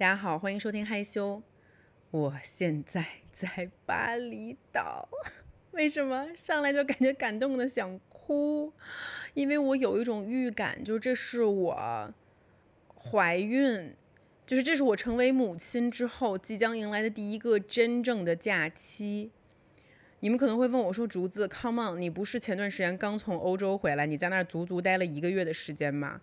大家好，欢迎收听害羞。我现在在巴厘岛，为什么上来就感觉感动的想哭？因为我有一种预感，就是这是我怀孕，就是这是我成为母亲之后即将迎来的第一个真正的假期。你们可能会问我说：“竹子，Come on，你不是前段时间刚从欧洲回来，你在那儿足足待了一个月的时间吗？”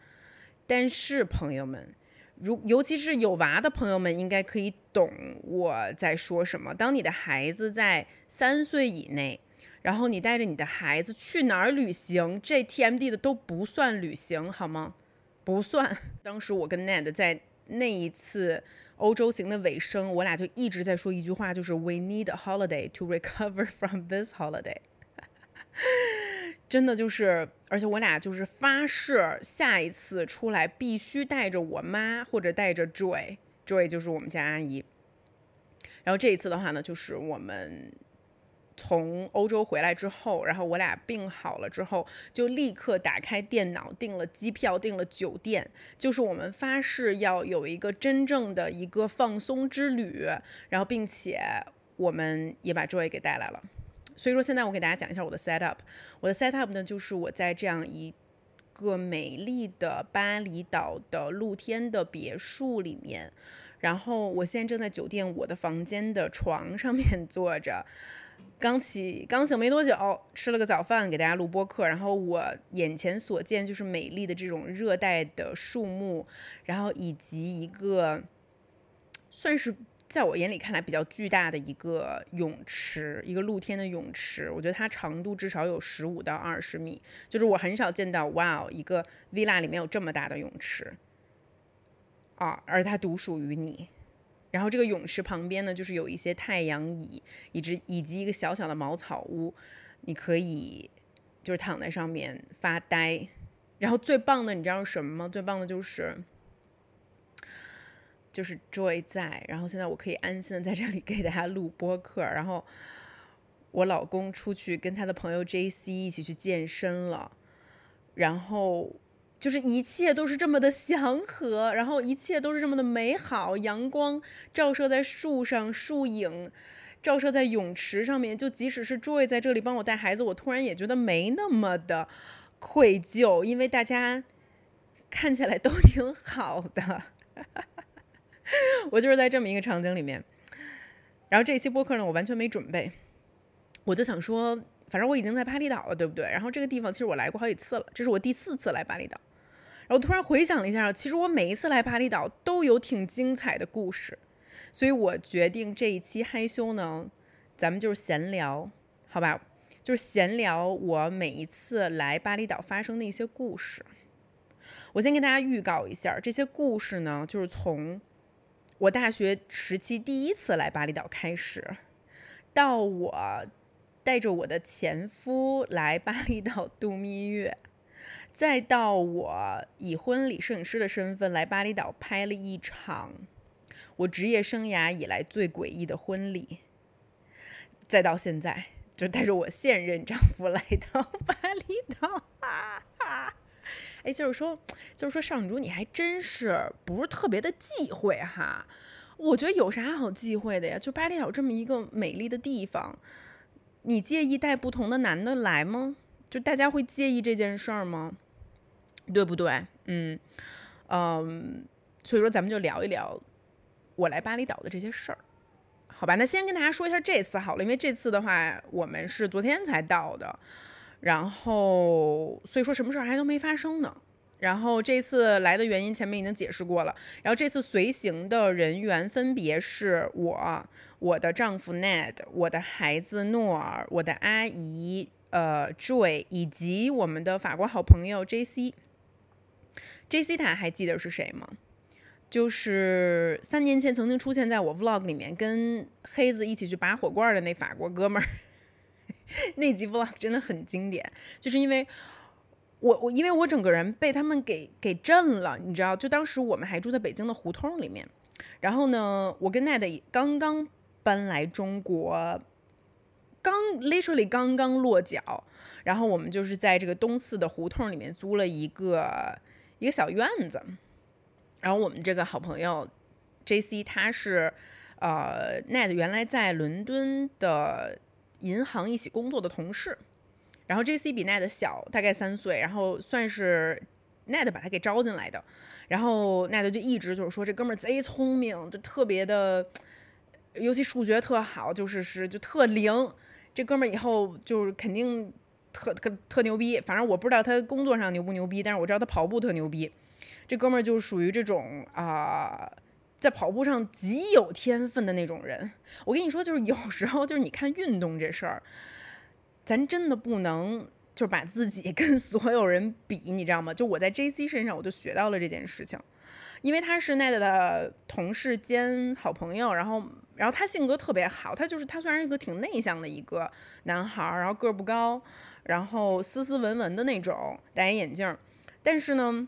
但是朋友们，如尤其是有娃的朋友们，应该可以懂我在说什么。当你的孩子在三岁以内，然后你带着你的孩子去哪儿旅行，这 TMD 的都不算旅行，好吗？不算。当时我跟 Ned 在那一次欧洲行的尾声，我俩就一直在说一句话，就是 We need a holiday to recover from this holiday。真的就是，而且我俩就是发誓，下一次出来必须带着我妈或者带着 Joy，Joy 就是我们家阿姨。然后这一次的话呢，就是我们从欧洲回来之后，然后我俩病好了之后，就立刻打开电脑订了机票，订了酒店，就是我们发誓要有一个真正的一个放松之旅，然后并且我们也把 Joy 给带来了。所以说，现在我给大家讲一下我的 set up。我的 set up 呢，就是我在这样一个美丽的巴厘岛的露天的别墅里面，然后我现在正在酒店我的房间的床上面坐着，刚起刚醒没多久，吃了个早饭，给大家录播客。然后我眼前所见就是美丽的这种热带的树木，然后以及一个算是。在我眼里看来比较巨大的一个泳池，一个露天的泳池，我觉得它长度至少有十五到二十米，就是我很少见到，哇，一个 villa 里面有这么大的泳池，啊，而它独属于你。然后这个泳池旁边呢，就是有一些太阳椅，以及以及一个小小的茅草屋，你可以就是躺在上面发呆。然后最棒的，你知道是什么吗？最棒的就是。就是 Joy 在，然后现在我可以安心的在这里给大家录播客。然后我老公出去跟他的朋友 JC 一起去健身了，然后就是一切都是这么的祥和，然后一切都是这么的美好。阳光照射在树上，树影照射在泳池上面。就即使是 Joy 在这里帮我带孩子，我突然也觉得没那么的愧疚，因为大家看起来都挺好的。我就是在这么一个场景里面，然后这期播客呢，我完全没准备，我就想说，反正我已经在巴厘岛了，对不对？然后这个地方其实我来过好几次了，这是我第四次来巴厘岛。然后突然回想了一下，其实我每一次来巴厘岛都有挺精彩的故事，所以我决定这一期害羞呢，咱们就是闲聊，好吧？就是闲聊我每一次来巴厘岛发生的一些故事。我先跟大家预告一下，这些故事呢，就是从。我大学时期第一次来巴厘岛开始，到我带着我的前夫来巴厘岛度蜜月，再到我以婚礼摄影师的身份来巴厘岛拍了一场我职业生涯以来最诡异的婚礼，再到现在就带着我现任丈夫来到巴厘岛。哈哈哎，就是说，就是说，上主，你还真是不是特别的忌讳哈？我觉得有啥好忌讳的呀？就巴厘岛这么一个美丽的地方，你介意带不同的男的来吗？就大家会介意这件事儿吗？对不对？嗯嗯，所以说咱们就聊一聊我来巴厘岛的这些事儿，好吧？那先跟大家说一下这次好了，因为这次的话我们是昨天才到的。然后，所以说什么事儿还都没发生呢。然后这次来的原因前面已经解释过了。然后这次随行的人员分别是我、我的丈夫 Ned、我的孩子诺尔、我的阿姨呃 Joy 以及我们的法国好朋友 JC。JC 他还记得是谁吗？就是三年前曾经出现在我 Vlog 里面跟黑子一起去拔火罐的那法国哥们儿。那集 vlog 真的很经典，就是因为我我因为我整个人被他们给给震了，你知道，就当时我们还住在北京的胡同里面，然后呢，我跟 Ned 刚刚搬来中国，刚 literally 刚刚落脚，然后我们就是在这个东四的胡同里面租了一个一个小院子，然后我们这个好朋友 J C 他是呃 Ned 原来在伦敦的银行一起工作的同事，然后 J C 比 Ned 小大概三岁，然后算是 Ned 把他给招进来的，然后 Ned 就一直就是说这哥们儿贼聪明，就特别的，尤其数学特好，就是是就特灵，这哥们儿以后就是肯定特特特牛逼，反正我不知道他工作上牛不牛逼，但是我知道他跑步特牛逼。这哥们儿就属于这种啊，在跑步上极有天分的那种人。我跟你说，就是有时候就是你看运动这事儿，咱真的不能就是把自己跟所有人比，你知道吗？就我在 J C 身上我就学到了这件事情，因为他是 Ned 的同事兼好朋友，然后然后他性格特别好，他就是他虽然是个挺内向的一个男孩，然后个儿不高，然后斯斯文文的那种，戴眼镜，但是呢。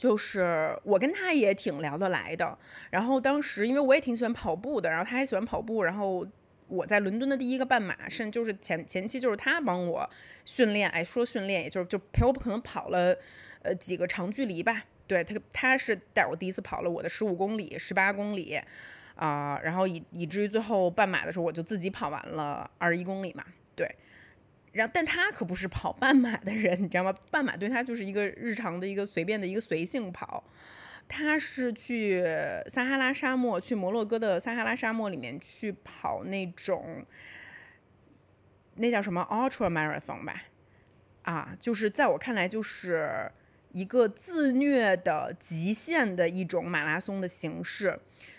就是我跟他也挺聊得来的，然后当时因为我也挺喜欢跑步的，然后他还喜欢跑步，然后我在伦敦的第一个半马，甚至就是前前期就是他帮我训练，哎，说训练也就是就陪我可能跑了呃几个长距离吧，对他他是带我第一次跑了我的十五公里、十八公里啊，然后以以至于最后半马的时候我就自己跑完了二十一公里嘛，对。然后，但他可不是跑半马的人，你知道吗？半马对他就是一个日常的一个随便的一个随性跑。他是去撒哈拉沙漠，去摩洛哥的撒哈拉沙漠里面去跑那种，那叫什么 ultra marathon 吧？啊，就是在我看来，就是一个自虐的极限的一种马拉松的形式。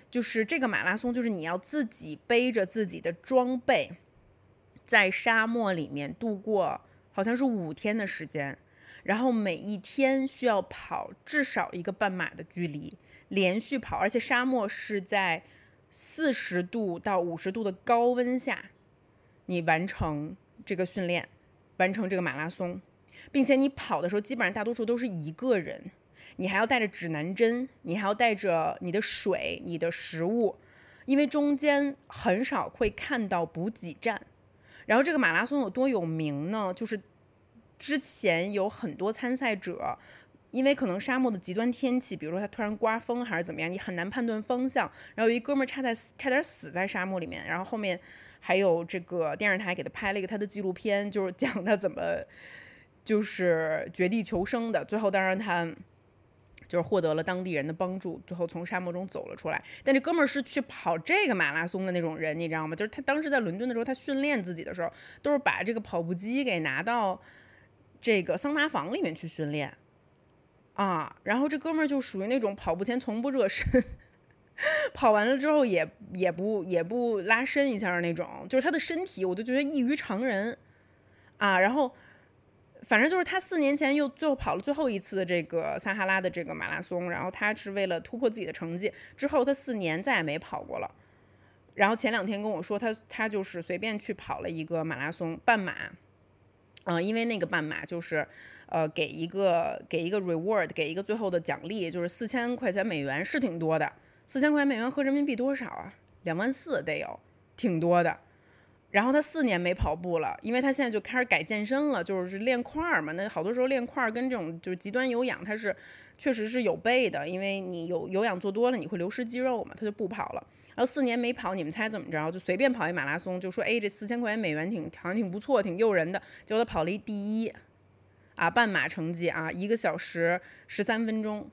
就是这个马拉松，就是你要自己背着自己的装备。在沙漠里面度过好像是五天的时间，然后每一天需要跑至少一个半马的距离，连续跑，而且沙漠是在四十度到五十度的高温下，你完成这个训练，完成这个马拉松，并且你跑的时候基本上大多数都是一个人，你还要带着指南针，你还要带着你的水、你的食物，因为中间很少会看到补给站。然后这个马拉松有多有名呢？就是之前有很多参赛者，因为可能沙漠的极端天气，比如说它突然刮风还是怎么样，你很难判断方向。然后有一哥们儿差在差点死在沙漠里面，然后后面还有这个电视台给他拍了一个他的纪录片，就是讲他怎么就是绝地求生的。最后当然他。就是获得了当地人的帮助，最后从沙漠中走了出来。但这哥们儿是去跑这个马拉松的那种人，你知道吗？就是他当时在伦敦的时候，他训练自己的时候，都是把这个跑步机给拿到这个桑拿房里面去训练啊。然后这哥们儿就属于那种跑步前从不热身，跑完了之后也也不也不拉伸一下那种，就是他的身体，我就觉得异于常人啊。然后。反正就是他四年前又最后跑了最后一次的这个撒哈拉的这个马拉松，然后他是为了突破自己的成绩，之后他四年再也没跑过了。然后前两天跟我说，他他就是随便去跑了一个马拉松半马，嗯，因为那个半马就是呃给一个给一个 reward，给一个最后的奖励，就是四千块钱美元，是挺多的。四千块钱美元合人民币多少啊？两万四得有，挺多的。然后他四年没跑步了，因为他现在就开始改健身了，就是练块儿嘛。那好多时候练块儿跟这种就是极端有氧，它是确实是有背的，因为你有有氧做多了，你会流失肌肉嘛，他就不跑了。然后四年没跑，你们猜怎么着？就随便跑一马拉松，就说哎，这四千块钱美元挺好像挺不错，挺诱人的。结果他跑了一第一，啊，半马成绩啊，一个小时十三分钟，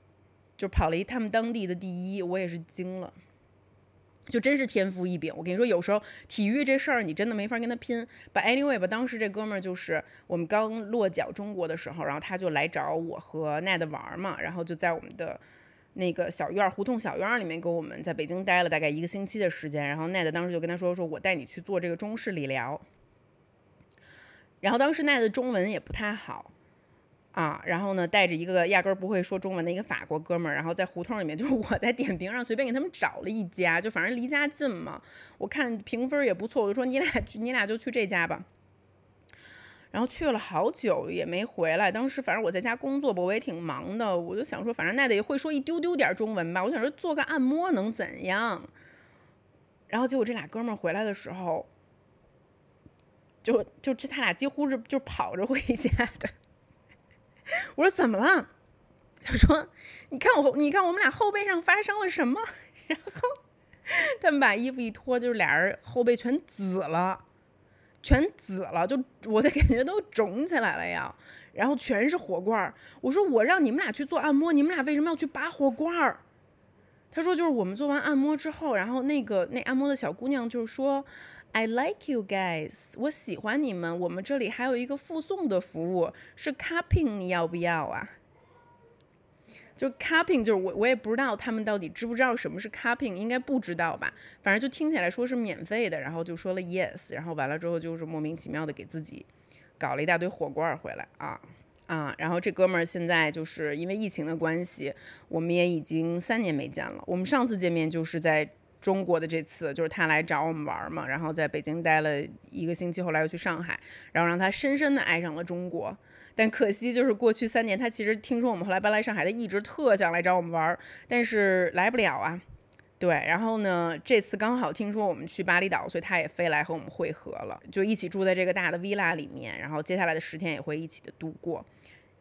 就跑了一他们当地的第一，我也是惊了。就真是天赋异禀，我跟你说，有时候体育这事儿你真的没法跟他拼。But anyway 吧，当时这哥们儿就是我们刚落脚中国的时候，然后他就来找我和 Ned 玩嘛，然后就在我们的那个小院儿胡同小院儿里面跟我们在北京待了大概一个星期的时间。然后 Ned 当时就跟他说：“说我带你去做这个中式理疗。”然后当时 Ned 的中文也不太好。啊，然后呢，带着一个压根儿不会说中文的一个法国哥们儿，然后在胡同里面，就是我在点评上随便给他们找了一家，就反正离家近嘛，我看评分也不错，我就说你俩你俩就去这家吧。然后去了好久也没回来，当时反正我在家工作吧，我也挺忙的，我就想说，反正那得会说一丢丢点中文吧，我想说做个按摩能怎样？然后结果这俩哥们儿回来的时候，就就这他俩几乎是就跑着回家的。我说怎么了？他说：“你看我，你看我们俩后背上发生了什么？” 然后他们把衣服一脱，就是俩人后背全紫了，全紫了，就我的感觉都肿起来了呀。然后全是火罐儿。我说我让你们俩去做按摩，你们俩为什么要去拔火罐儿？他说就是我们做完按摩之后，然后那个那按摩的小姑娘就是说，I like you guys，我喜欢你们。我们这里还有一个附送的服务是 cupping，你要不要啊？就 cupping，就是我我也不知道他们到底知不知道什么是 cupping，应该不知道吧？反正就听起来说是免费的，然后就说了 yes，然后完了之后就是莫名其妙的给自己搞了一大堆火罐回来啊啊！然后这哥们儿现在就是因为疫情的关系，我们也已经三年没见了。我们上次见面就是在中国的这次，就是他来找我们玩嘛，然后在北京待了一个星期，后来又去上海，然后让他深深的爱上了中国。但可惜就是过去三年，他其实听说我们后来搬来上海，他一直特想来找我们玩，但是来不了啊。对，然后呢，这次刚好听说我们去巴厘岛，所以他也飞来和我们会合了，就一起住在这个大的 villa 里面，然后接下来的十天也会一起的度过。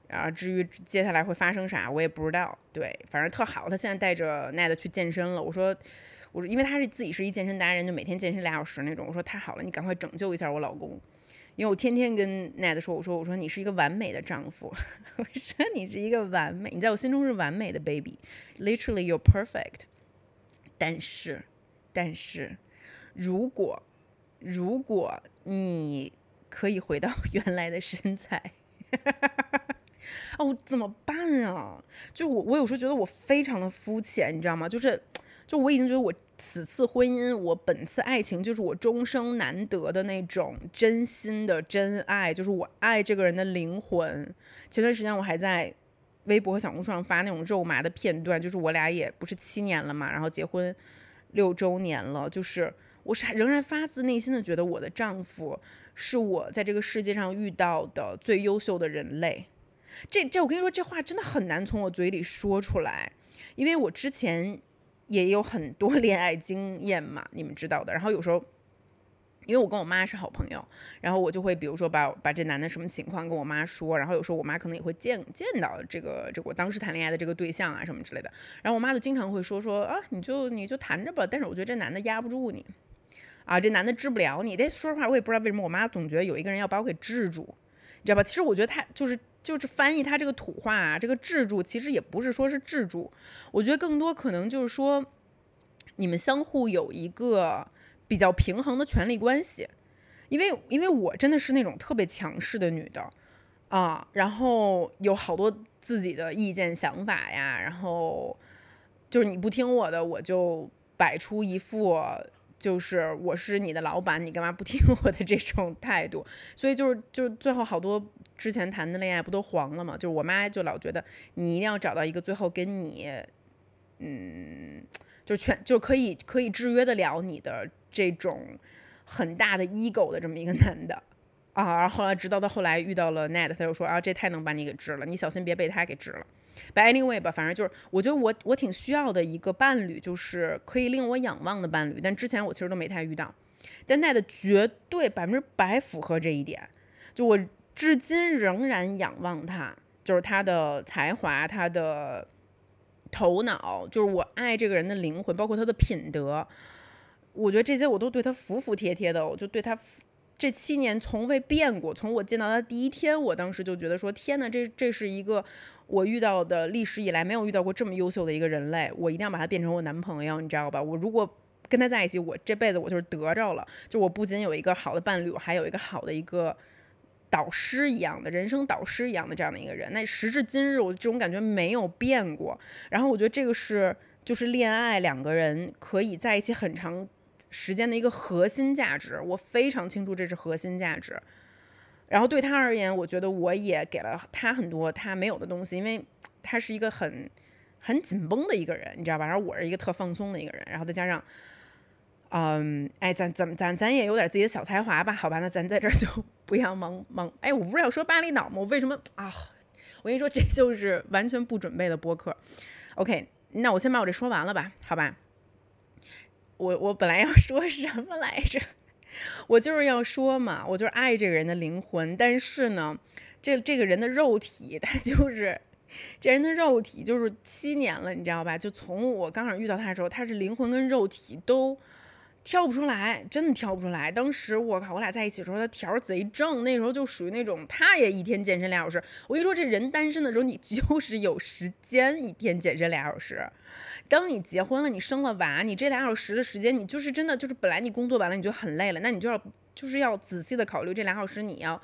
啊，至于接下来会发生啥，我也不知道。对，反正特好，他现在带着 Ned 去健身了。我说，我说，因为他是自己是一健身达人，就每天健身俩小时那种。我说太好了，你赶快拯救一下我老公。因为我天天跟 Ned 说，我说我说你是一个完美的丈夫，我说你是一个完美，你在我心中是完美的 baby，literally you're perfect。但是，但是，如果如果你可以回到原来的身材，哦，怎么办啊？就我我有时候觉得我非常的肤浅，你知道吗？就是。就我已经觉得我此次婚姻，我本次爱情就是我终生难得的那种真心的真爱，就是我爱这个人的灵魂。前段时间我还在微博和小红书上发那种肉麻的片段，就是我俩也不是七年了嘛，然后结婚六周年了，就是我是仍然发自内心的觉得我的丈夫是我在这个世界上遇到的最优秀的人类。这这我跟你说，这话真的很难从我嘴里说出来，因为我之前。也有很多 恋爱经验嘛，你们知道的。然后有时候，因为我跟我妈是好朋友，然后我就会比如说把把这男的什么情况跟我妈说。然后有时候我妈可能也会见见到这个这个我当时谈恋爱的这个对象啊什么之类的。然后我妈就经常会说说啊，你就你就谈着吧。但是我觉得这男的压不住你啊，这男的治不了你。但说实话，我也不知道为什么我妈总觉得有一个人要把我给治住，知道吧？其实我觉得他就是。就是翻译他这个土话啊，这个制住其实也不是说是制住，我觉得更多可能就是说，你们相互有一个比较平衡的权利关系，因为因为我真的是那种特别强势的女的啊，然后有好多自己的意见想法呀，然后就是你不听我的，我就摆出一副就是我是你的老板，你干嘛不听 我的这种态度，所以就是就最后好多。之前谈的恋爱不都黄了吗？就是我妈就老觉得你一定要找到一个最后跟你，嗯，就全就可以可以制约得了你的这种很大的 ego 的这么一个男的啊。然后后来直到到后来遇到了 Ned，他就说啊，这太能把你给治了，你小心别被他给治了。But anyway 吧，反正就是我觉得我我挺需要的一个伴侣，就是可以令我仰望的伴侣。但之前我其实都没太遇到，但 Ned 绝对百分之百符合这一点，就我。至今仍然仰望他，就是他的才华，他的头脑，就是我爱这个人的灵魂，包括他的品德，我觉得这些我都对他服服帖帖的，我就对他这七年从未变过。从我见到他第一天，我当时就觉得说，天哪，这这是一个我遇到的历史以来没有遇到过这么优秀的一个人类，我一定要把他变成我男朋友，你知道吧？我如果跟他在一起，我这辈子我就是得着了，就我不仅有一个好的伴侣，我还有一个好的一个。导师一样的人生导师一样的这样的一个人，那时至今日，我这种感觉没有变过。然后我觉得这个是就是恋爱两个人可以在一起很长时间的一个核心价值，我非常清楚这是核心价值。然后对他而言，我觉得我也给了他很多他没有的东西，因为他是一个很很紧绷的一个人，你知道吧？然后我是一个特放松的一个人，然后再加上。嗯，哎，咱咱咱咱也有点自己的小才华吧？好吧，那咱在这儿就 不要忙忙。哎，我不是要说巴厘岛吗？我为什么啊？我跟你说，这就是完全不准备的播客。OK，那我先把我这说完了吧？好吧。我我本来要说什么来着？我就是要说嘛，我就是爱这个人的灵魂，但是呢，这这个人的肉体他就是这人的肉体就是七年了，你知道吧？就从我刚开始遇到他的时候，他是灵魂跟肉体都挑不出来，真的挑不出来。当时我靠，我俩在一起的时候，他条贼正，那时候就属于那种他也一天健身俩小时。我跟你说，这人单身的时候，你就是有时间一天健身俩小时。当你结婚了，你生了娃，你这俩小时的时间，你就是真的就是本来你工作完了你就很累了，那你就要就是要仔细的考虑这俩小时你要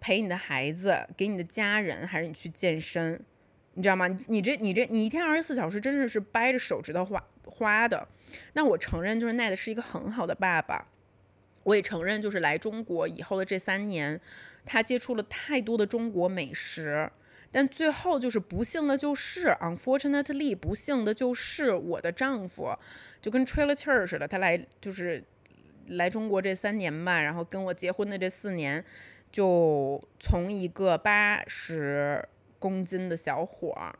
陪你的孩子，给你的家人，还是你去健身。你知道吗？你这你这你一天二十四小时真的是掰着手指头花花的。那我承认，就是奈的是一个很好的爸爸。我也承认，就是来中国以后的这三年，他接触了太多的中国美食。但最后就是不幸的就是，unfortunately，不幸的就是我的丈夫就跟吹了气儿似的。他来就是来中国这三年吧，然后跟我结婚的这四年，就从一个八十。公斤的小伙儿，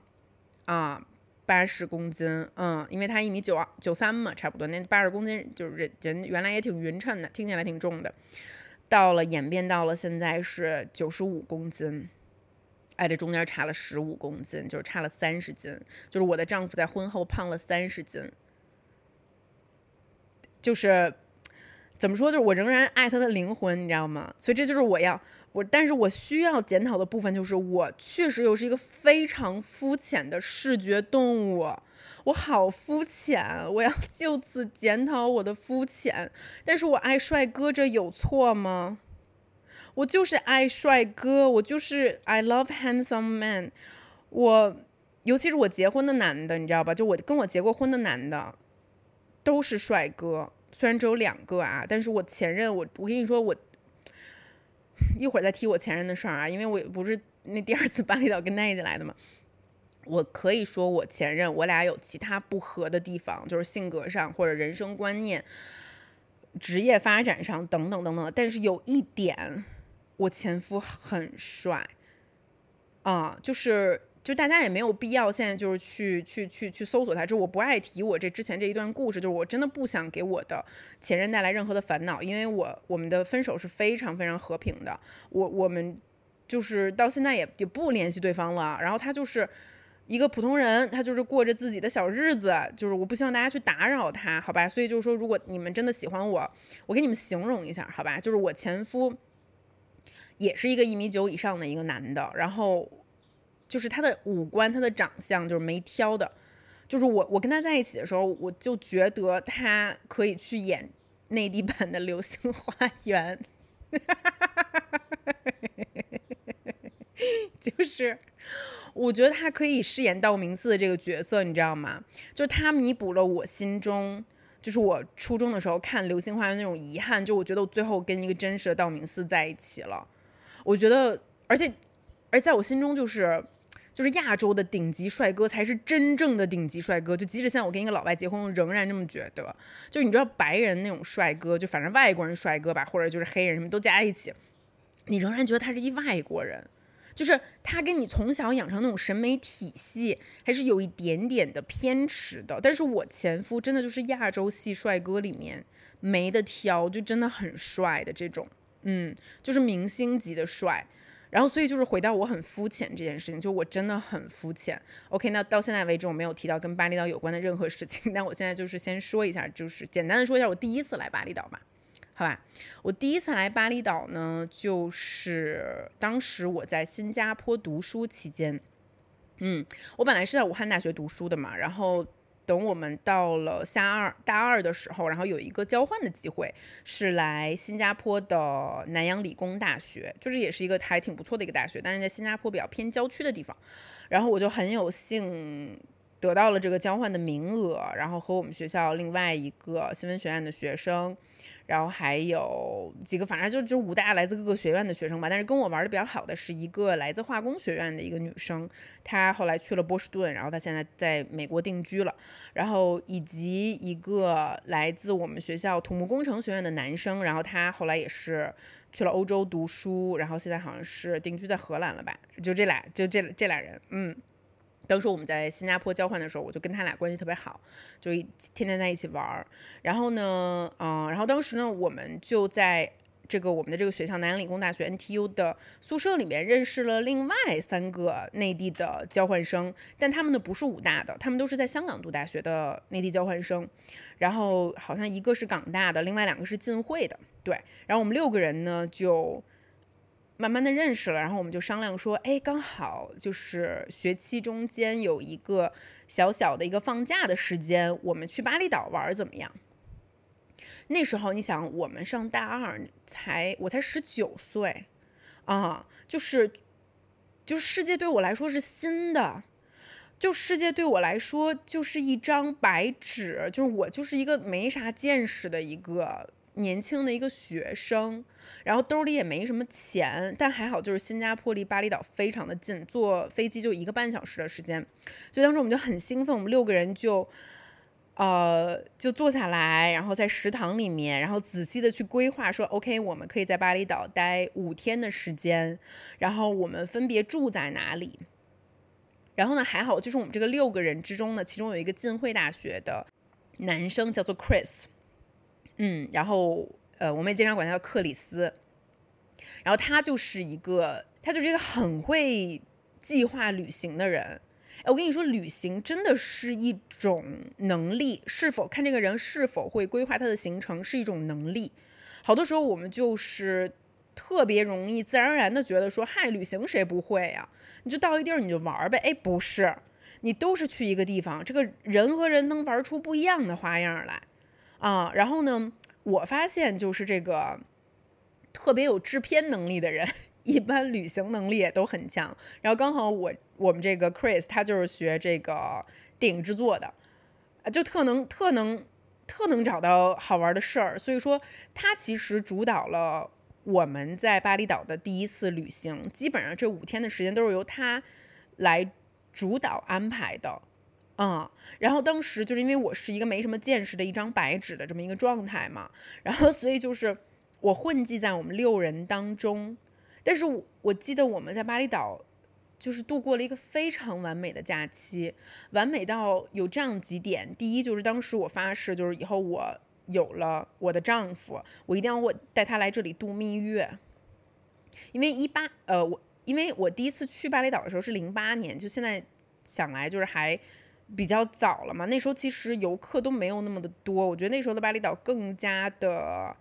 啊，八十公斤，嗯，因为他一米九二九三嘛，差不多。那八十公斤就是人人原来也挺匀称的，听起来挺重的。到了演变到了现在是九十五公斤，哎，这中间差了十五公斤，就是差了三十斤。就是我的丈夫在婚后胖了三十斤，就是怎么说？就是我仍然爱他的灵魂，你知道吗？所以这就是我要。我，但是我需要检讨的部分就是，我确实又是一个非常肤浅的视觉动物，我好肤浅，我要就此检讨我的肤浅。但是我爱帅哥，这有错吗？我就是爱帅哥，我就是 I love handsome man。我，尤其是我结婚的男的，你知道吧？就我跟我结过婚的男的，都是帅哥，虽然只有两个啊，但是我前任，我我跟你说我。一会儿再提我前任的事儿啊，因为我不是那第二次巴厘岛跟奈一起来的嘛。我可以说我前任，我俩有其他不合的地方，就是性格上或者人生观念、职业发展上等等等等。但是有一点，我前夫很帅啊，就是。就大家也没有必要现在就是去去去去搜索他，就我不爱提我这之前这一段故事，就是我真的不想给我的前任带来任何的烦恼，因为我我们的分手是非常非常和平的，我我们就是到现在也也不联系对方了，然后他就是一个普通人，他就是过着自己的小日子，就是我不希望大家去打扰他，好吧？所以就是说，如果你们真的喜欢我，我给你们形容一下，好吧？就是我前夫也是一个一米九以上的一个男的，然后。就是他的五官，他的长相就是没挑的，就是我我跟他在一起的时候，我就觉得他可以去演内地版的《流星花园》，就是我觉得他可以饰演道明寺的这个角色，你知道吗？就他弥补了我心中，就是我初中的时候看《流星花园》那种遗憾，就我觉得我最后跟一个真实的道明寺在一起了，我觉得，而且而在我心中就是。就是亚洲的顶级帅哥才是真正的顶级帅哥，就即使现在我跟一个老外结婚，仍然这么觉得。就你知道白人那种帅哥，就反正外国人帅哥吧，或者就是黑人什么都加在一起，你仍然觉得他是一外国人，就是他跟你从小养成那种审美体系还是有一点点的偏执的。但是我前夫真的就是亚洲系帅哥里面没得挑，就真的很帅的这种，嗯，就是明星级的帅。然后，所以就是回到我很肤浅这件事情，就我真的很肤浅。OK，那到现在为止我没有提到跟巴厘岛有关的任何事情，但我现在就是先说一下，就是简单的说一下我第一次来巴厘岛吧，好吧？我第一次来巴厘岛呢，就是当时我在新加坡读书期间，嗯，我本来是在武汉大学读书的嘛，然后。等我们到了下二大二的时候，然后有一个交换的机会，是来新加坡的南洋理工大学，就是也是一个还挺不错的一个大学，但是在新加坡比较偏郊区的地方，然后我就很有幸。得到了这个交换的名额，然后和我们学校另外一个新闻学院的学生，然后还有几个，反正就就五大来自各个学院的学生吧。但是跟我玩的比较好的是一个来自化工学院的一个女生，她后来去了波士顿，然后她现在在美国定居了。然后以及一个来自我们学校土木工程学院的男生，然后他后来也是去了欧洲读书，然后现在好像是定居在荷兰了吧？就这俩，就这这俩人，嗯。当时我们在新加坡交换的时候，我就跟他俩关系特别好，就天天在一起玩儿。然后呢，嗯，然后当时呢，我们就在这个我们的这个学校南洋理工大学 NTU 的宿舍里面认识了另外三个内地的交换生，但他们呢不是武大的，他们都是在香港读大学的内地交换生。然后好像一个是港大的，另外两个是浸会的。对，然后我们六个人呢就慢慢的认识了，然后我们就商量说，哎，刚好就是学期中间有一个小小的一个放假的时间，我们去巴厘岛玩怎么样？那时候你想，我们上大二才，我才十九岁，啊，就是，就是世界对我来说是新的，就世界对我来说就是一张白纸，就是我就是一个没啥见识的一个年轻的一个学生，然后兜里也没什么钱，但还好就是新加坡离巴厘岛非常的近，坐飞机就一个半小时的时间，所以当时我们就很兴奋，我们六个人就。呃，就坐下来，然后在食堂里面，然后仔细的去规划，说 OK，我们可以在巴厘岛待五天的时间，然后我们分别住在哪里。然后呢，还好，就是我们这个六个人之中呢，其中有一个浸会大学的男生叫做 Chris，嗯，然后呃，我们也经常管他叫克里斯，然后他就是一个，他就是一个很会计划旅行的人。我跟你说，旅行真的是一种能力，是否看这个人是否会规划他的行程是一种能力。好多时候我们就是特别容易自然而然的觉得说，嗨，旅行谁不会呀？你就到一地儿你就玩呗。哎，不是，你都是去一个地方，这个人和人能玩出不一样的花样来啊。然后呢，我发现就是这个特别有制片能力的人。一般旅行能力也都很强，然后刚好我我们这个 Chris 他就是学这个电影制作的，就特能特能特能找到好玩的事儿，所以说他其实主导了我们在巴厘岛的第一次旅行，基本上这五天的时间都是由他来主导安排的，嗯，然后当时就是因为我是一个没什么见识的一张白纸的这么一个状态嘛，然后所以就是我混迹在我们六人当中。但是我记得我们在巴厘岛，就是度过了一个非常完美的假期，完美到有这样几点。第一就是当时我发誓，就是以后我有了我的丈夫，我一定要我带他来这里度蜜月。因为一八呃我因为我第一次去巴厘岛的时候是零八年，就现在想来就是还比较早了嘛。那时候其实游客都没有那么的多，我觉得那时候的巴厘岛更加的。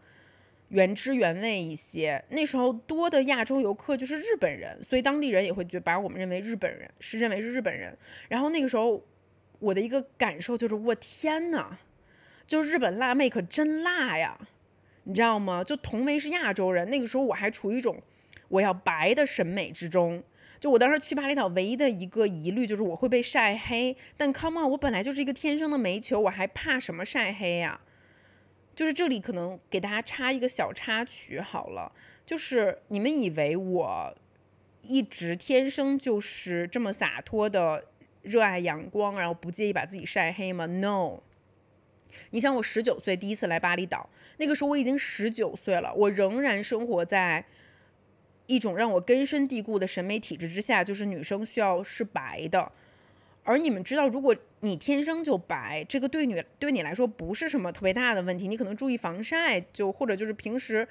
原汁原味一些。那时候多的亚洲游客就是日本人，所以当地人也会觉把我们认为日本人是认为是日本人。然后那个时候我的一个感受就是，我天呐，就日本辣妹可真辣呀，你知道吗？就同为是亚洲人，那个时候我还处于一种我要白的审美之中。就我当时去巴厘岛唯一的一个疑虑就是我会被晒黑，但 come on，我本来就是一个天生的煤球，我还怕什么晒黑呀？就是这里可能给大家插一个小插曲好了，就是你们以为我一直天生就是这么洒脱的热爱阳光，然后不介意把自己晒黑吗？No，你想我十九岁第一次来巴厘岛，那个时候我已经十九岁了，我仍然生活在一种让我根深蒂固的审美体制之下，就是女生需要是白的。而你们知道，如果你天生就白，这个对女对你来说不是什么特别大的问题，你可能注意防晒，就或者就是平时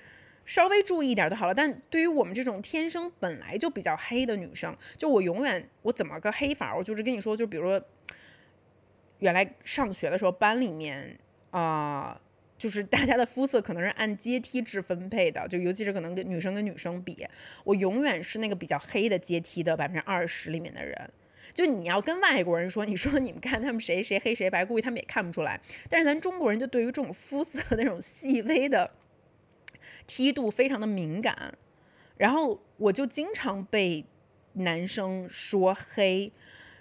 稍微注意一点就好了。但对于我们这种天生本来就比较黑的女生，就我永远我怎么个黑法？我就是跟你说，就比如说原来上学的时候，班里面啊，就是大家的肤色可能是按阶梯制分配的，就尤其是可能跟女生跟女生比，我永远是那个比较黑的阶梯的百分之二十里面的人。就你要跟外国人说，你说你们看他们谁谁黑谁白，估计他们也看不出来。但是咱中国人就对于这种肤色那种细微的梯度非常的敏感，然后我就经常被男生说黑。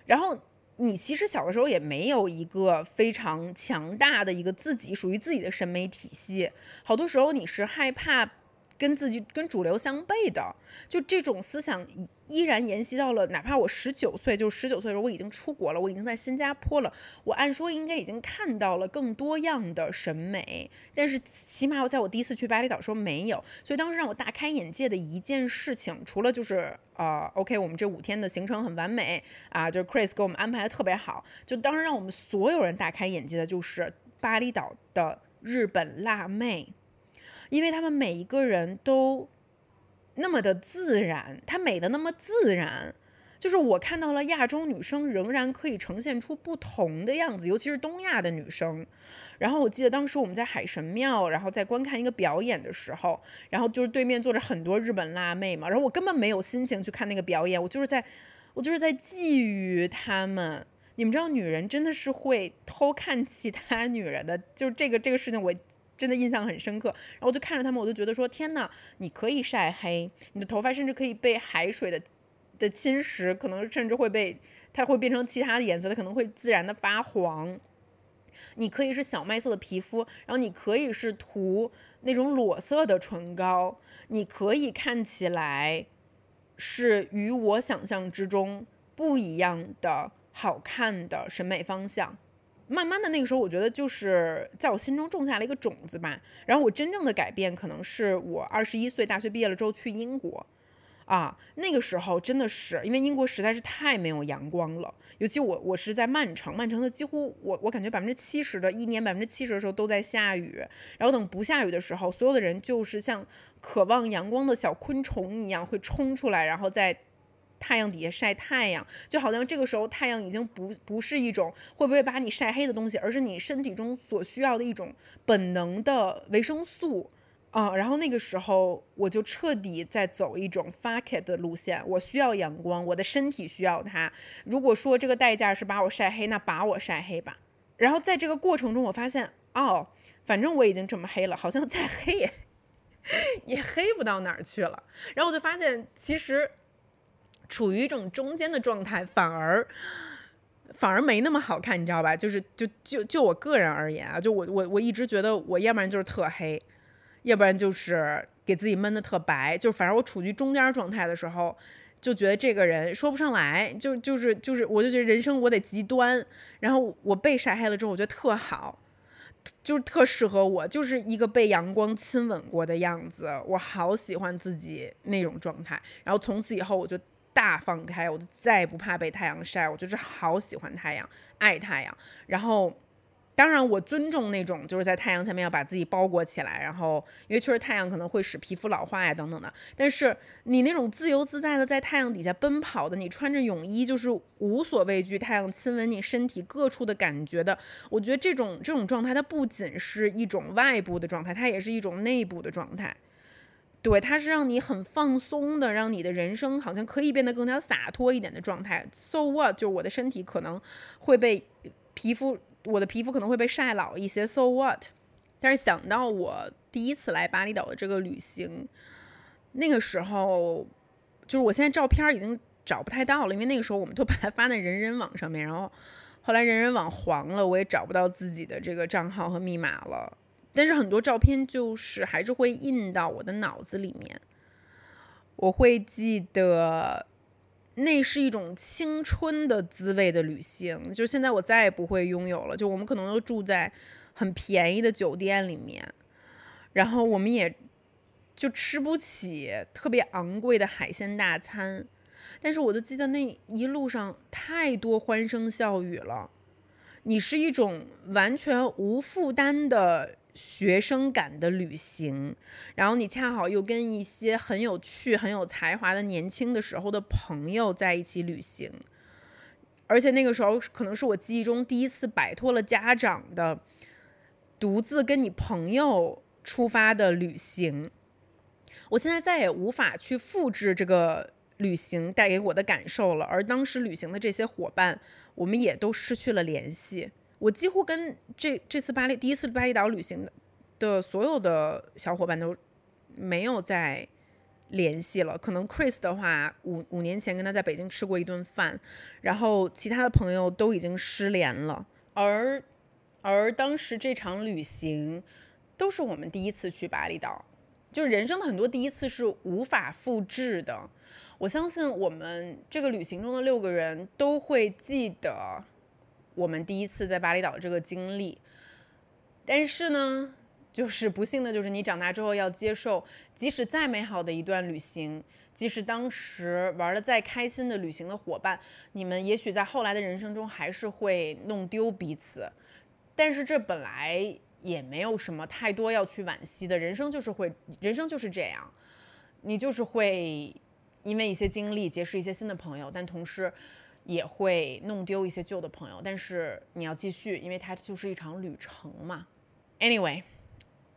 然后你其实小的时候也没有一个非常强大的一个自己属于自己的审美体系，好多时候你是害怕。跟自己跟主流相悖的，就这种思想依然沿袭到了，哪怕我十九岁，就是十九岁的时候我已经出国了，我已经在新加坡了，我按说应该已经看到了更多样的审美，但是起码我在我第一次去巴厘岛时候没有，所以当时让我大开眼界的一件事情，除了就是呃，OK，我们这五天的行程很完美啊，就是 Chris 给我们安排的特别好，就当时让我们所有人大开眼界的就是巴厘岛的日本辣妹。因为他们每一个人都那么的自然，她美的那么自然。就是我看到了亚洲女生仍然可以呈现出不同的样子，尤其是东亚的女生。然后我记得当时我们在海神庙，然后在观看一个表演的时候，然后就是对面坐着很多日本辣妹嘛，然后我根本没有心情去看那个表演，我就是在，我就是在觊觎她们。你们知道，女人真的是会偷看其他女人的，就这个这个事情，我真的印象很深刻。然后我就看着他们，我就觉得说，天呐，你可以晒黑，你的头发甚至可以被海水的。的侵蚀可能甚至会被它会变成其他的颜色，它可能会自然的发黄。你可以是小麦色的皮肤，然后你可以是涂那种裸色的唇膏，你可以看起来是与我想象之中不一样的好看的审美方向。慢慢的那个时候，我觉得就是在我心中种下了一个种子吧。然后我真正的改变，可能是我二十一岁大学毕业了之后去英国。啊，那个时候真的是因为英国实在是太没有阳光了，尤其我我是在曼城，曼城的几乎我我感觉百分之七十的一年百分之七十的时候都在下雨，然后等不下雨的时候，所有的人就是像渴望阳光的小昆虫一样会冲出来，然后在太阳底下晒太阳，就好像这个时候太阳已经不不是一种会不会把你晒黑的东西，而是你身体中所需要的一种本能的维生素。啊，然后那个时候我就彻底在走一种 fuck it 的路线。我需要阳光，我的身体需要它。如果说这个代价是把我晒黑，那把我晒黑吧。然后在这个过程中，我发现，哦，反正我已经这么黑了，好像再黑也 也黑不到哪儿去了。然后我就发现，其实处于一种中间的状态，反而反而没那么好看，你知道吧？就是就就就我个人而言啊，就我我我一直觉得，我要不然就是特黑。要不然就是给自己闷的特白，就反正我处于中间状态的时候，就觉得这个人说不上来，就就是就是，我就觉得人生我得极端，然后我被晒黑了之后，我觉得特好，就是特适合我，就是一个被阳光亲吻过的样子，我好喜欢自己那种状态，然后从此以后我就大放开，我就再也不怕被太阳晒，我就是好喜欢太阳，爱太阳，然后。当然，我尊重那种就是在太阳下面要把自己包裹起来，然后因为确实太阳可能会使皮肤老化呀等等的。但是你那种自由自在的在太阳底下奔跑的，你穿着泳衣就是无所畏惧太阳亲吻你身体各处的感觉的，我觉得这种这种状态它不仅是一种外部的状态，它也是一种内部的状态。对，它是让你很放松的，让你的人生好像可以变得更加洒脱一点的状态。So what？就是我的身体可能会被皮肤。我的皮肤可能会被晒老一些，so what？但是想到我第一次来巴厘岛的这个旅行，那个时候就是我现在照片已经找不太到了，因为那个时候我们都 把它发在人人网上面，然后后来人人网黄了，我也找不到自己的这个账号和密码了。但是很多照片就是还是会印到我的脑子里面，我会记得。那是一种青春的滋味的旅行，就现在我再也不会拥有了。就我们可能都住在很便宜的酒店里面，然后我们也就吃不起特别昂贵的海鲜大餐，但是我就记得那一路上太多欢声笑语了。你是一种完全无负担的。学生感的旅行，然后你恰好又跟一些很有趣、很有才华的年轻的时候的朋友在一起旅行，而且那个时候可能是我记忆中第一次摆脱了家长的独自跟你朋友出发的旅行。我现在再也无法去复制这个旅行带给我的感受了，而当时旅行的这些伙伴，我们也都失去了联系。我几乎跟这这次巴厘第一次巴厘岛旅行的的所有的小伙伴都没有再联系了。可能 Chris 的话，五五年前跟他在北京吃过一顿饭，然后其他的朋友都已经失联了。而而当时这场旅行都是我们第一次去巴厘岛，就是人生的很多第一次是无法复制的。我相信我们这个旅行中的六个人都会记得。我们第一次在巴厘岛这个经历，但是呢，就是不幸的就是你长大之后要接受，即使再美好的一段旅行，即使当时玩的再开心的旅行的伙伴，你们也许在后来的人生中还是会弄丢彼此。但是这本来也没有什么太多要去惋惜的。人生就是会，人生就是这样，你就是会因为一些经历结识一些新的朋友，但同时也会弄丢一些旧的朋友。但是你要继续，因为它就是一场旅程嘛。Anyway，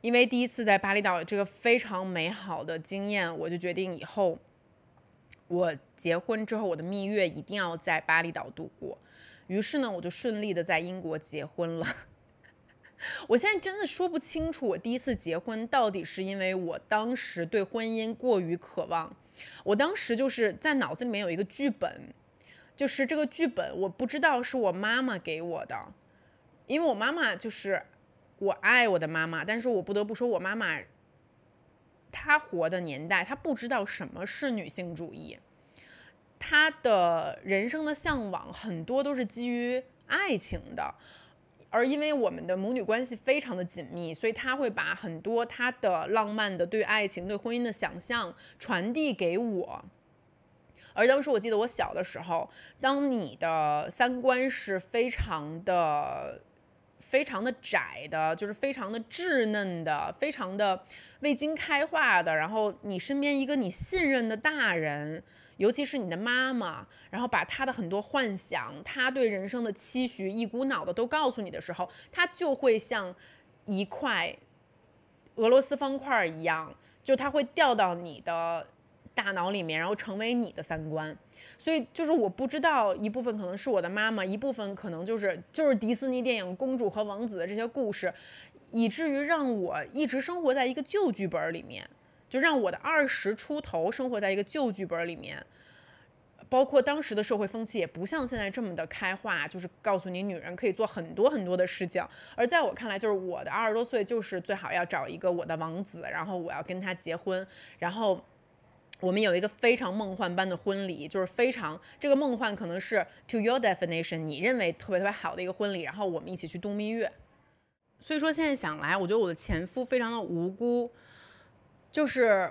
因为第一次在巴厘岛这个非常美好的经验，我就决定以后。我结婚之后，我的蜜月一定要在巴厘岛度过。于是呢，我就顺利的在英国结婚了。我现在真的说不清楚，我第一次结婚到底是因为我当时对婚姻过于渴望。我当时就是在脑子里面有一个剧本，就是这个剧本我不知道是我妈妈给我的，因为我妈妈就是我爱我的妈妈，但是我不得不说，我妈妈。她活的年代，她不知道什么是女性主义，她的人生的向往很多都是基于爱情的，而因为我们的母女关系非常的紧密，所以她会把很多她的浪漫的对爱情、对婚姻的想象传递给我。而当时我记得我小的时候，当你的三观是非常的。非常的窄的，就是非常的稚嫩的，非常的未经开化的。然后你身边一个你信任的大人，尤其是你的妈妈，然后把她的很多幻想，她对人生的期许，一股脑的都告诉你的时候，她就会像一块俄罗斯方块一样，就她会掉到你的大脑里面，然后成为你的三观。所以就是我不知道，一部分可能是我的妈妈，一部分可能就是就是迪士尼电影公主和王子的这些故事，以至于让我一直生活在一个旧剧本里面，就让我的二十出头生活在一个旧剧本里面。包括当时的社会风气也不像现在这么的开化，就是告诉你女人可以做很多很多的事情。而在我看来，就是我的二十多岁就是最好要找一个我的王子，然后我要跟他结婚，然后。我们有一个非常梦幻般的婚礼，就是非常这个梦幻可能是 to your definition，你认为特别特别好的一个婚礼，然后我们一起去度蜜月。所以说现在想来，我觉得我的前夫非常的无辜，就是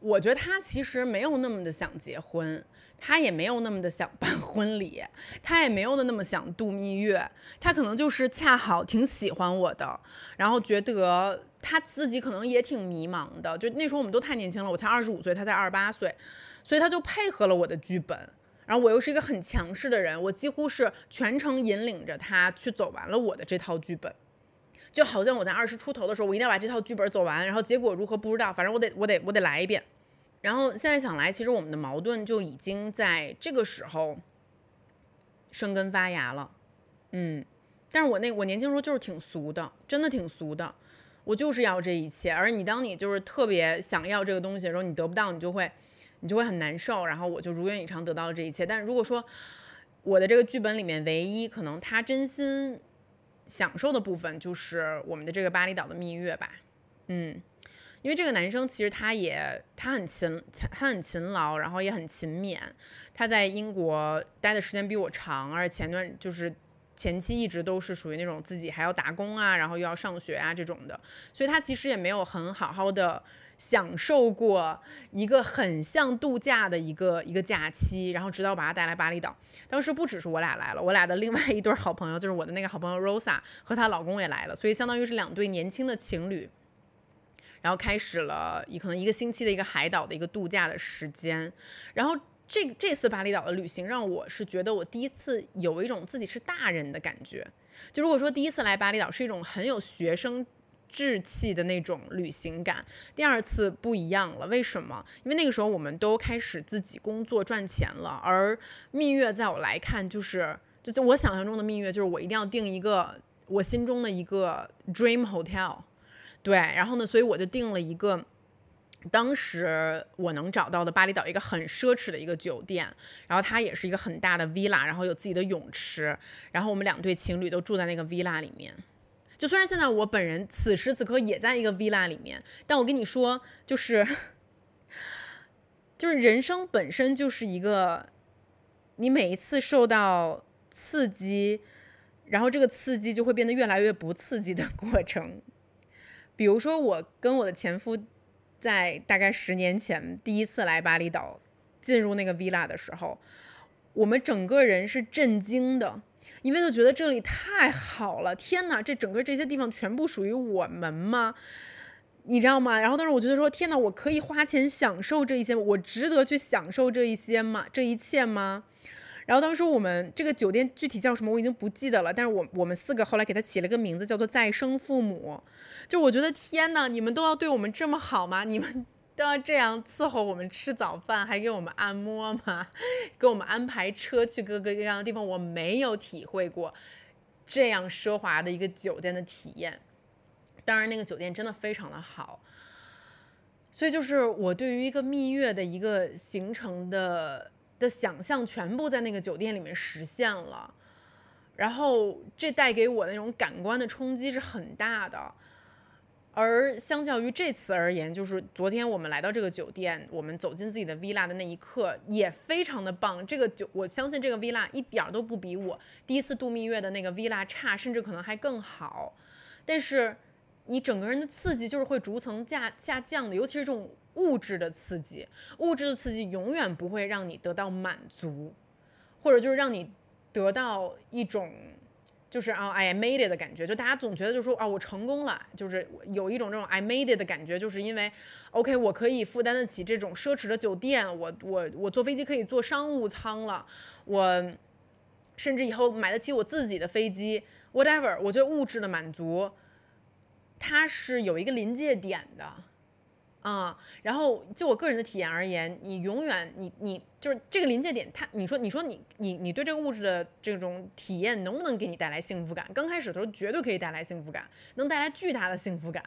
我觉得他其实没有那么的想结婚。他也没有那么的想办婚礼，他也没有的那么想度蜜月，他可能就是恰好挺喜欢我的，然后觉得他自己可能也挺迷茫的，就那时候我们都太年轻了，我才二十五岁，他才二十八岁，所以他就配合了我的剧本，然后我又是一个很强势的人，我几乎是全程引领着他去走完了我的这套剧本，就好像我在二十出头的时候，我一定要把这套剧本走完，然后结果如何不知道，反正我得我得我得来一遍。然后现在想来，其实我们的矛盾就已经在这个时候生根发芽了，嗯。但是我那我年轻时候就是挺俗的，真的挺俗的，我就是要这一切。而你当你就是特别想要这个东西的时候，你得不到，你就会你就会很难受。然后我就如愿以偿得到了这一切。但如果说我的这个剧本里面唯一可能他真心享受的部分，就是我们的这个巴厘岛的蜜月吧，嗯。因为这个男生其实他也他很勤他很勤劳，然后也很勤勉。他在英国待的时间比我长，而且前段就是前期一直都是属于那种自己还要打工啊，然后又要上学啊这种的，所以他其实也没有很好好的享受过一个很像度假的一个一个假期。然后直到把他带来巴厘岛，当时不只是我俩来了，我俩的另外一对好朋友就是我的那个好朋友 Rosa 和她老公也来了，所以相当于是两对年轻的情侣。然后开始了一可能一个星期的一个海岛的一个度假的时间，然后这这次巴厘岛的旅行让我是觉得我第一次有一种自己是大人的感觉。就如果说第一次来巴厘岛是一种很有学生稚气的那种旅行感，第二次不一样了。为什么？因为那个时候我们都开始自己工作赚钱了，而蜜月在我来看就是就就我想象中的蜜月就是我一定要订一个我心中的一个 dream hotel。对，然后呢，所以我就订了一个当时我能找到的巴厘岛一个很奢侈的一个酒店，然后它也是一个很大的 villa，然后有自己的泳池，然后我们两对情侣都住在那个 villa 里面。就虽然现在我本人此时此刻也在一个 villa 里面，但我跟你说，就是 就是人生本身就是一个你每一次受到刺激，然后这个刺激就会变得越来越不刺激的过程。比如说，我跟我的前夫在大概十年前第一次来巴厘岛，进入那个 villa 的时候，我们整个人是震惊的，因为就觉得这里太好了，天哪，这整个这些地方全部属于我们吗？你知道吗？然后当时我觉得说，天哪，我可以花钱享受这一些，我值得去享受这一些吗？这一切吗？然后当时我们这个酒店具体叫什么我已经不记得了，但是我我们四个后来给他起了个名字，叫做再生父母。就我觉得天哪，你们都要对我们这么好吗？你们都要这样伺候我们吃早饭，还给我们按摩吗？给我们安排车去各个各样的地方，我没有体会过这样奢华的一个酒店的体验。当然，那个酒店真的非常的好，所以就是我对于一个蜜月的一个行程的的想象，全部在那个酒店里面实现了。然后这带给我那种感官的冲击是很大的。而相较于这次而言，就是昨天我们来到这个酒店，我们走进自己的 villa 的那一刻，也非常的棒。这个酒，我相信这个 villa 一点都不比我第一次度蜜月的那个 villa 差，甚至可能还更好。但是。你整个人的刺激就是会逐层下下降的，尤其是这种物质的刺激，物质的刺激永远不会让你得到满足，或者就是让你得到一种就是啊 I made it 的感觉，就大家总觉得就是说啊我成功了，就是有一种这种 I made it 的感觉，就是因为 OK 我可以负担得起这种奢侈的酒店，我我我坐飞机可以坐商务舱了，我甚至以后买得起我自己的飞机，whatever，我觉得物质的满足。它是有一个临界点的，啊，然后就我个人的体验而言，你永远你你就是这个临界点，它你说你说你你你对这个物质的这种体验能不能给你带来幸福感？刚开始的时候绝对可以带来幸福感，能带来巨大的幸福感，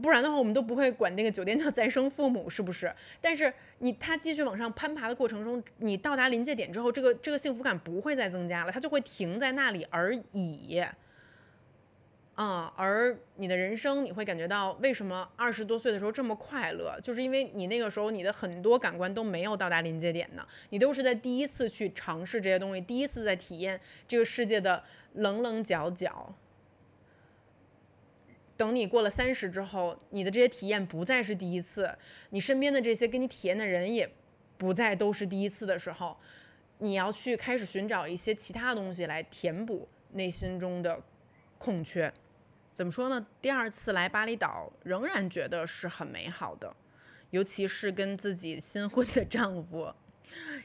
不然的话我们都不会管那个酒店叫再生父母，是不是？但是你它继续往上攀爬的过程中，你到达临界点之后，这个这个幸福感不会再增加了，它就会停在那里而已。嗯，而你的人生，你会感觉到为什么二十多岁的时候这么快乐，就是因为你那个时候你的很多感官都没有到达临界点呢，你都是在第一次去尝试这些东西，第一次在体验这个世界的棱棱角角。等你过了三十之后，你的这些体验不再是第一次，你身边的这些跟你体验的人也不再都是第一次的时候，你要去开始寻找一些其他东西来填补内心中的空缺。怎么说呢？第二次来巴厘岛，仍然觉得是很美好的，尤其是跟自己新婚的丈夫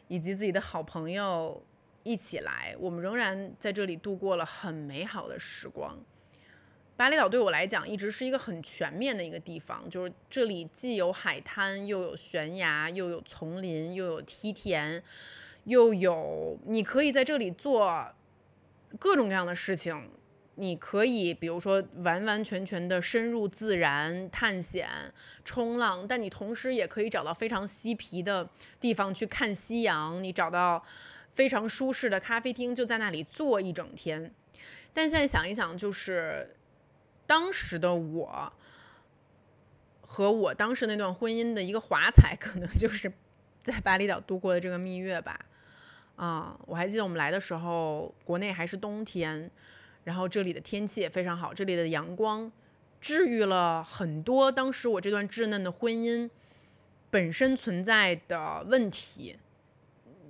以及自己的好朋友一起来，我们仍然在这里度过了很美好的时光。巴厘岛对我来讲，一直是一个很全面的一个地方，就是这里既有海滩，又有悬崖，又有丛林，又有梯田，又有你可以在这里做各种各样的事情。你可以，比如说完完全全的深入自然探险、冲浪，但你同时也可以找到非常嬉皮的地方去看夕阳。你找到非常舒适的咖啡厅，就在那里坐一整天。但现在想一想，就是当时的我和我当时那段婚姻的一个华彩，可能就是在巴厘岛度过的这个蜜月吧。啊，我还记得我们来的时候，国内还是冬天。然后这里的天气也非常好，这里的阳光治愈了很多当时我这段稚嫩的婚姻本身存在的问题，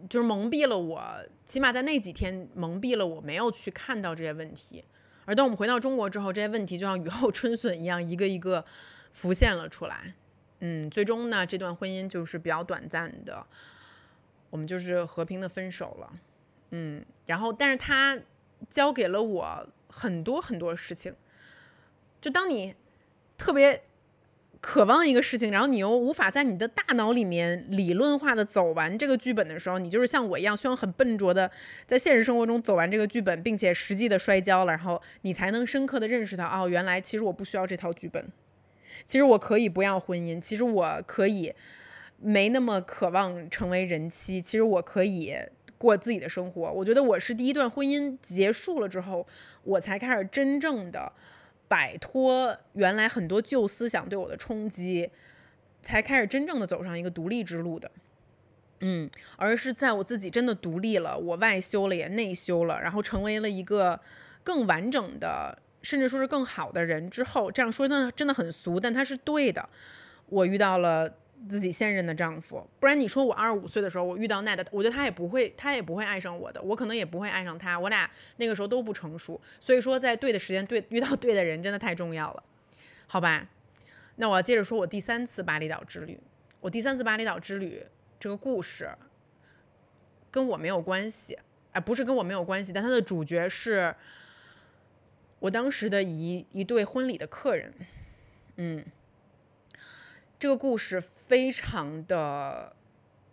就是蒙蔽了我，起码在那几天蒙蔽了我，没有去看到这些问题。而当我们回到中国之后，这些问题就像雨后春笋一样，一个一个浮现了出来。嗯，最终呢，这段婚姻就是比较短暂的，我们就是和平的分手了。嗯，然后但是他。教给了我很多很多事情，就当你特别渴望一个事情，然后你又无法在你的大脑里面理论化的走完这个剧本的时候，你就是像我一样，需要很笨拙的在现实生活中走完这个剧本，并且实际的摔跤了，然后你才能深刻的认识到，哦，原来其实我不需要这套剧本，其实我可以不要婚姻，其实我可以没那么渴望成为人妻，其实我可以。过自己的生活，我觉得我是第一段婚姻结束了之后，我才开始真正的摆脱原来很多旧思想对我的冲击，才开始真正的走上一个独立之路的。嗯，而是在我自己真的独立了，我外修了也内修了，然后成为了一个更完整的，甚至说是更好的人之后，这样说呢真的很俗，但它是对的。我遇到了自己现任的丈夫，不然你说我二十五岁的时候我遇到 Ned，我觉得他也不会，他也不会爱上我的，我可能也不会爱上他，我俩那个时候都不成熟，所以说在对的时间对遇到对的人真的太重要了，好吧？那我要接着说我第三次巴厘岛之旅，我第三次巴厘岛之旅这个故事跟我没有关系，哎，不是跟我没有关系，但它的主角是我当时的一一对婚礼的客人，嗯。这个故事非常的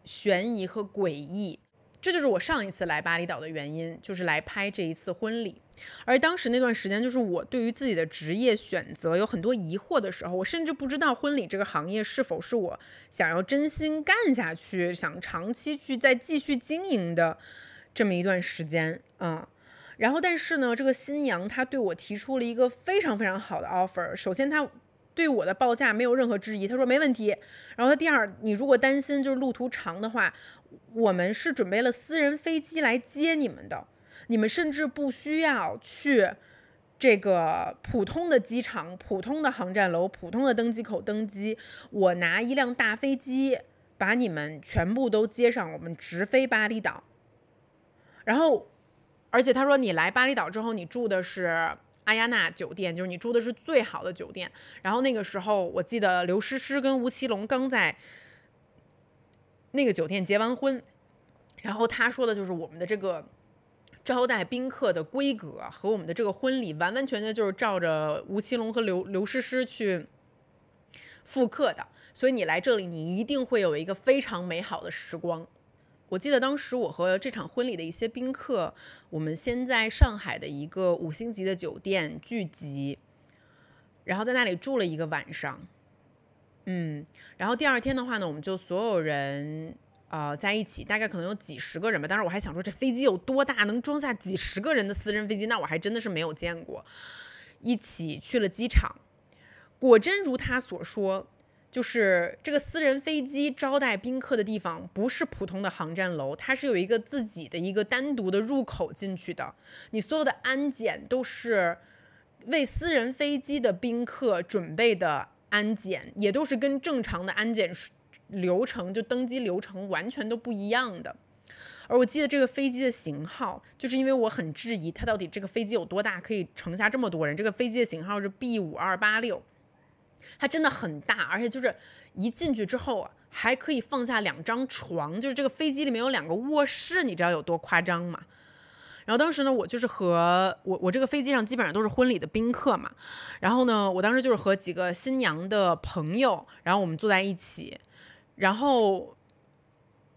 悬疑和诡异，这就是我上一次来巴厘岛的原因，就是来拍这一次婚礼。而当时那段时间，就是我对于自己的职业选择有很多疑惑的时候，我甚至不知道婚礼这个行业是否是我想要真心干下去、想长期去再继续经营的这么一段时间啊。然后，但是呢，这个新娘她对我提出了一个非常非常好的 offer。首先，她对我的报价没有任何质疑，他说没问题。然后他第二，你如果担心就是路途长的话，我们是准备了私人飞机来接你们的，你们甚至不需要去这个普通的机场、普通的航站楼、普通的登机口登机，我拿一辆大飞机把你们全部都接上，我们直飞巴厘岛。然后，而且他说你来巴厘岛之后，你住的是。阿亚娜酒店就是你住的是最好的酒店，然后那个时候我记得刘诗诗跟吴奇隆刚在那个酒店结完婚，然后他说的就是我们的这个招待宾客的规格和我们的这个婚礼完完全全就是照着吴奇隆和刘刘诗诗去复刻的，所以你来这里你一定会有一个非常美好的时光。我记得当时我和这场婚礼的一些宾客，我们先在上海的一个五星级的酒店聚集，然后在那里住了一个晚上，嗯，然后第二天的话呢，我们就所有人呃在一起，大概可能有几十个人吧。当时我还想说，这飞机有多大，能装下几十个人的私人飞机？那我还真的是没有见过。一起去了机场，果真如他所说。就是这个私人飞机招待宾客的地方，不是普通的航站楼，它是有一个自己的一个单独的入口进去的。你所有的安检都是为私人飞机的宾客准备的安检，也都是跟正常的安检流程就登机流程完全都不一样的。而我记得这个飞机的型号，就是因为我很质疑它到底这个飞机有多大，可以盛下这么多人。这个飞机的型号是 B 五二八六。它真的很大，而且就是一进去之后，还可以放下两张床，就是这个飞机里面有两个卧室，你知道有多夸张吗？然后当时呢，我就是和我我这个飞机上基本上都是婚礼的宾客嘛，然后呢，我当时就是和几个新娘的朋友，然后我们坐在一起，然后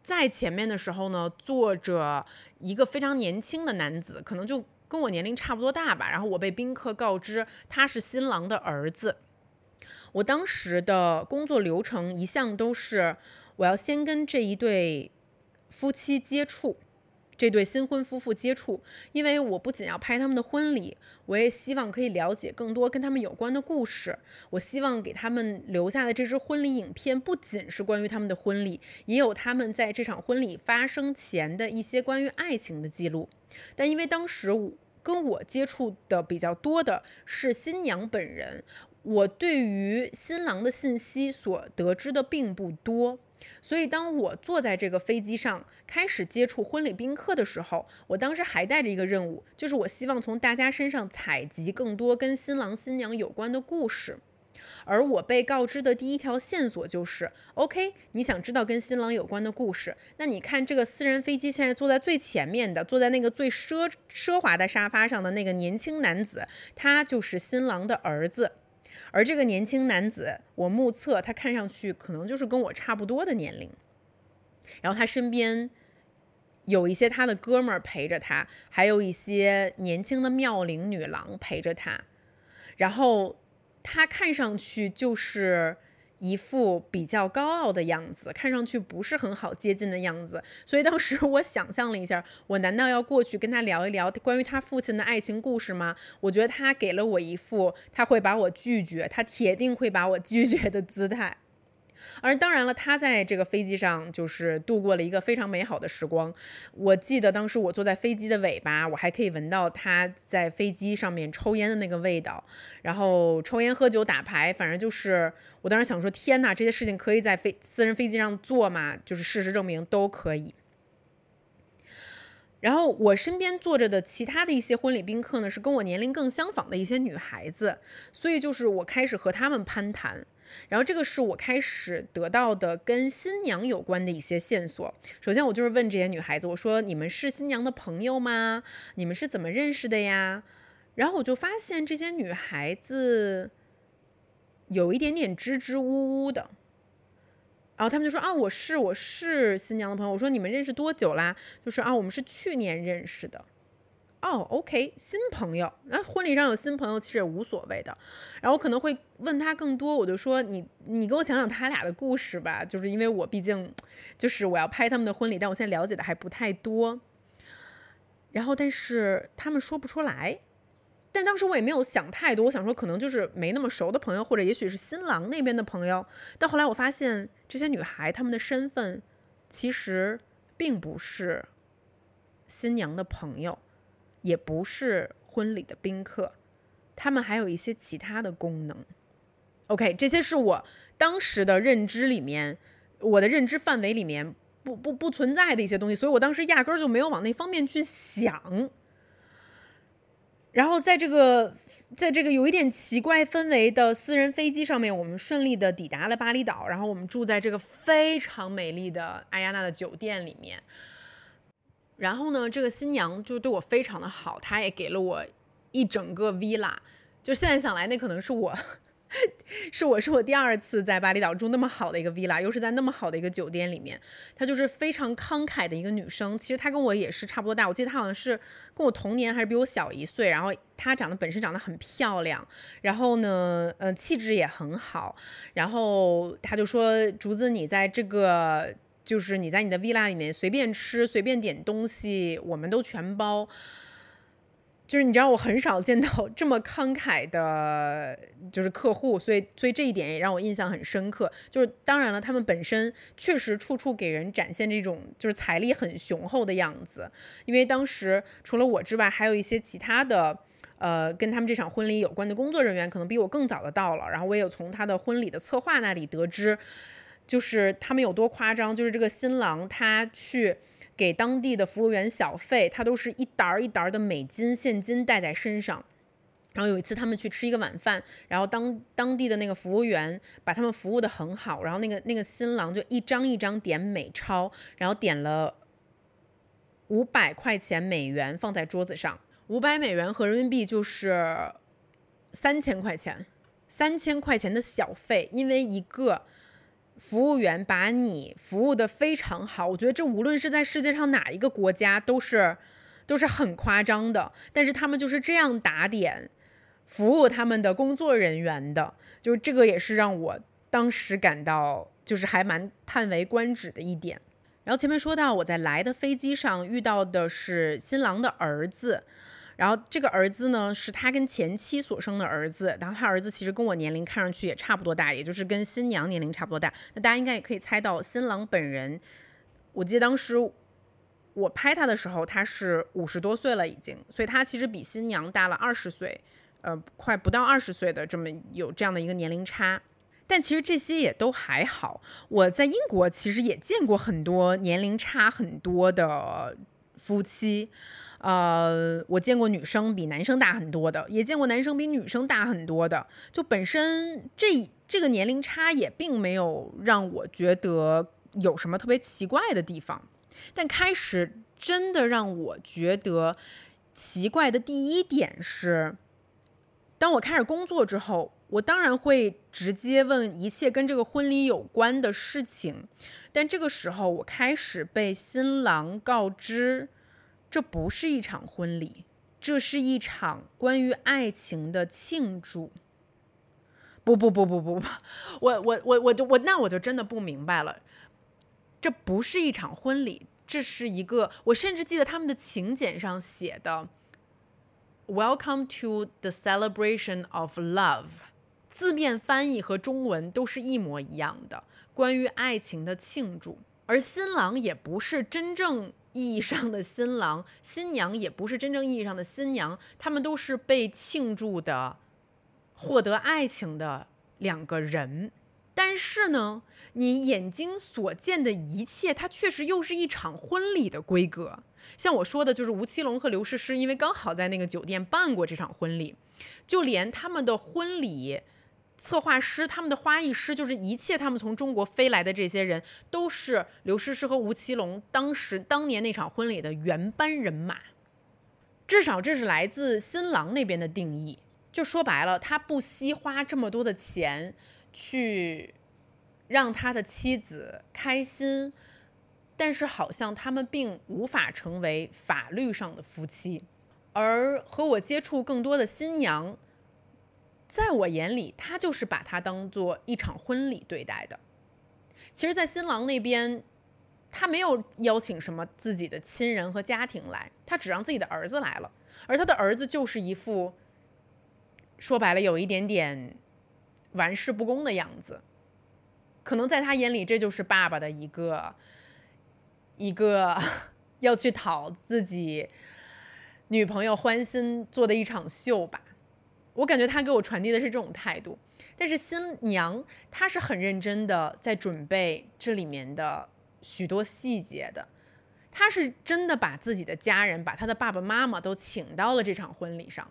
在前面的时候呢，坐着一个非常年轻的男子，可能就跟我年龄差不多大吧，然后我被宾客告知他是新郎的儿子。我当时的工作流程一向都是，我要先跟这一对夫妻接触，这对新婚夫妇接触，因为我不仅要拍他们的婚礼，我也希望可以了解更多跟他们有关的故事。我希望给他们留下的这支婚礼影片，不仅是关于他们的婚礼，也有他们在这场婚礼发生前的一些关于爱情的记录。但因为当时我跟我接触的比较多的是新娘本人。我对于新郎的信息所得知的并不多，所以当我坐在这个飞机上开始接触婚礼宾客的时候，我当时还带着一个任务，就是我希望从大家身上采集更多跟新郎新娘有关的故事。而我被告知的第一条线索就是：OK，你想知道跟新郎有关的故事，那你看这个私人飞机现在坐在最前面的，坐在那个最奢奢华的沙发上的那个年轻男子，他就是新郎的儿子。而这个年轻男子，我目测他看上去可能就是跟我差不多的年龄，然后他身边有一些他的哥们儿陪着他，还有一些年轻的妙龄女郎陪着他，然后他看上去就是。一副比较高傲的样子，看上去不是很好接近的样子，所以当时我想象了一下，我难道要过去跟他聊一聊关于他父亲的爱情故事吗？我觉得他给了我一副他会把我拒绝，他铁定会把我拒绝的姿态。而当然了，他在这个飞机上就是度过了一个非常美好的时光。我记得当时我坐在飞机的尾巴，我还可以闻到他在飞机上面抽烟的那个味道，然后抽烟、喝酒、打牌，反正就是我当时想说，天哪，这些事情可以在飞私人飞机上做吗？就是事实证明都可以。然后我身边坐着的其他的一些婚礼宾客呢，是跟我年龄更相仿的一些女孩子，所以就是我开始和她们攀谈。然后这个是我开始得到的跟新娘有关的一些线索。首先，我就是问这些女孩子，我说：“你们是新娘的朋友吗？你们是怎么认识的呀？”然后我就发现这些女孩子有一点点支支吾吾的。然后他们就说啊，我是我是新娘的朋友。我说你们认识多久啦？就是啊，我们是去年认识的。哦，OK，新朋友。那婚礼上有新朋友其实也无所谓的。然后我可能会问他更多，我就说你你给我讲讲他俩的故事吧。就是因为我毕竟就是我要拍他们的婚礼，但我现在了解的还不太多。然后但是他们说不出来。但当时我也没有想太多，我想说可能就是没那么熟的朋友，或者也许是新郎那边的朋友。但后来我发现这些女孩她们的身份其实并不是新娘的朋友，也不是婚礼的宾客，他们还有一些其他的功能。OK，这些是我当时的认知里面，我的认知范围里面不不不存在的一些东西，所以我当时压根儿就没有往那方面去想。然后在这个，在这个有一点奇怪氛围的私人飞机上面，我们顺利的抵达了巴厘岛。然后我们住在这个非常美丽的艾亚娜的酒店里面。然后呢，这个新娘就对我非常的好，她也给了我一整个 villa。就现在想来，那可能是我。是我是我第二次在巴厘岛住那么好的一个 villa，又是在那么好的一个酒店里面。她就是非常慷慨的一个女生。其实她跟我也是差不多大，我记得她好像是跟我同年，还是比我小一岁。然后她长得本身长得很漂亮，然后呢，呃，气质也很好。然后她就说：“竹子，你在这个就是你在你的 villa 里面随便吃随便点东西，我们都全包。”就是你知道我很少见到这么慷慨的，就是客户，所以所以这一点也让我印象很深刻。就是当然了，他们本身确实处处给人展现这种就是财力很雄厚的样子。因为当时除了我之外，还有一些其他的呃跟他们这场婚礼有关的工作人员，可能比我更早的到了。然后我也有从他的婚礼的策划那里得知，就是他们有多夸张，就是这个新郎他去。给当地的服务员小费，他都是一沓儿一沓儿的美金现金带在身上。然后有一次他们去吃一个晚饭，然后当当地的那个服务员把他们服务的很好，然后那个那个新郎就一张一张点美钞，然后点了五百块钱美元放在桌子上，五百美元和人民币就是三千块钱，三千块钱的小费，因为一个。服务员把你服务的非常好，我觉得这无论是在世界上哪一个国家都是都是很夸张的。但是他们就是这样打点服务他们的工作人员的，就是这个也是让我当时感到就是还蛮叹为观止的一点。然后前面说到我在来的飞机上遇到的是新郎的儿子。然后这个儿子呢，是他跟前妻所生的儿子。然后他儿子其实跟我年龄看上去也差不多大，也就是跟新娘年龄差不多大。那大家应该也可以猜到，新郎本人，我记得当时我拍他的时候，他是五十多岁了已经，所以他其实比新娘大了二十岁，呃，快不到二十岁的这么有这样的一个年龄差。但其实这些也都还好。我在英国其实也见过很多年龄差很多的夫妻。呃，我见过女生比男生大很多的，也见过男生比女生大很多的。就本身这这个年龄差也并没有让我觉得有什么特别奇怪的地方。但开始真的让我觉得奇怪的第一点是，当我开始工作之后，我当然会直接问一切跟这个婚礼有关的事情。但这个时候，我开始被新郎告知。这不是一场婚礼，这是一场关于爱情的庆祝。不不不不不不，我我我我就我那我就真的不明白了。这不是一场婚礼，这是一个我甚至记得他们的请柬上写的 “Welcome to the celebration of love 字面翻译和中文都是一模一样的，关于爱情的庆祝。而新郎也不是真正意义上的新郎，新娘也不是真正意义上的新娘，他们都是被庆祝的、获得爱情的两个人。但是呢，你眼睛所见的一切，它确实又是一场婚礼的规格。像我说的，就是吴奇隆和刘诗诗，因为刚好在那个酒店办过这场婚礼，就连他们的婚礼策划师、他们的花艺师，就是一切他们从中国飞来的这些人，都是刘诗诗和吴奇隆当时当年那场婚礼的原班人马。至少这是来自新郎那边的定义。就说白了，他不惜花这么多的钱。去让他的妻子开心，但是好像他们并无法成为法律上的夫妻。而和我接触更多的新娘，在我眼里，他就是把它当做一场婚礼对待的。其实，在新郎那边，他没有邀请什么自己的亲人和家庭来，他只让自己的儿子来了。而他的儿子就是一副说白了有一点点。玩世不恭的样子，可能在他眼里，这就是爸爸的一个一个要去讨自己女朋友欢心做的一场秀吧。我感觉他给我传递的是这种态度，但是新娘她是很认真的在准备这里面的许多细节的，她是真的把自己的家人，把她的爸爸妈妈都请到了这场婚礼上。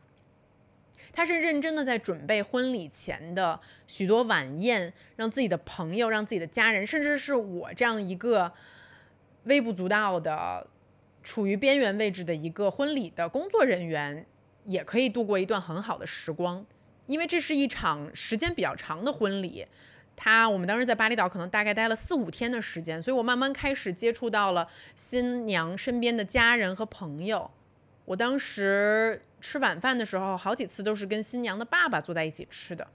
他是认真的在准备婚礼前的许多晚宴，让自己的朋友、让自己的家人，甚至是我这样一个微不足道的、处于边缘位置的一个婚礼的工作人员，也可以度过一段很好的时光。因为这是一场时间比较长的婚礼，他我们当时在巴厘岛可能大概待了四五天的时间，所以我慢慢开始接触到了新娘身边的家人和朋友。我当时。吃晚饭的时候，好几次都是跟新娘的爸爸坐在一起吃的。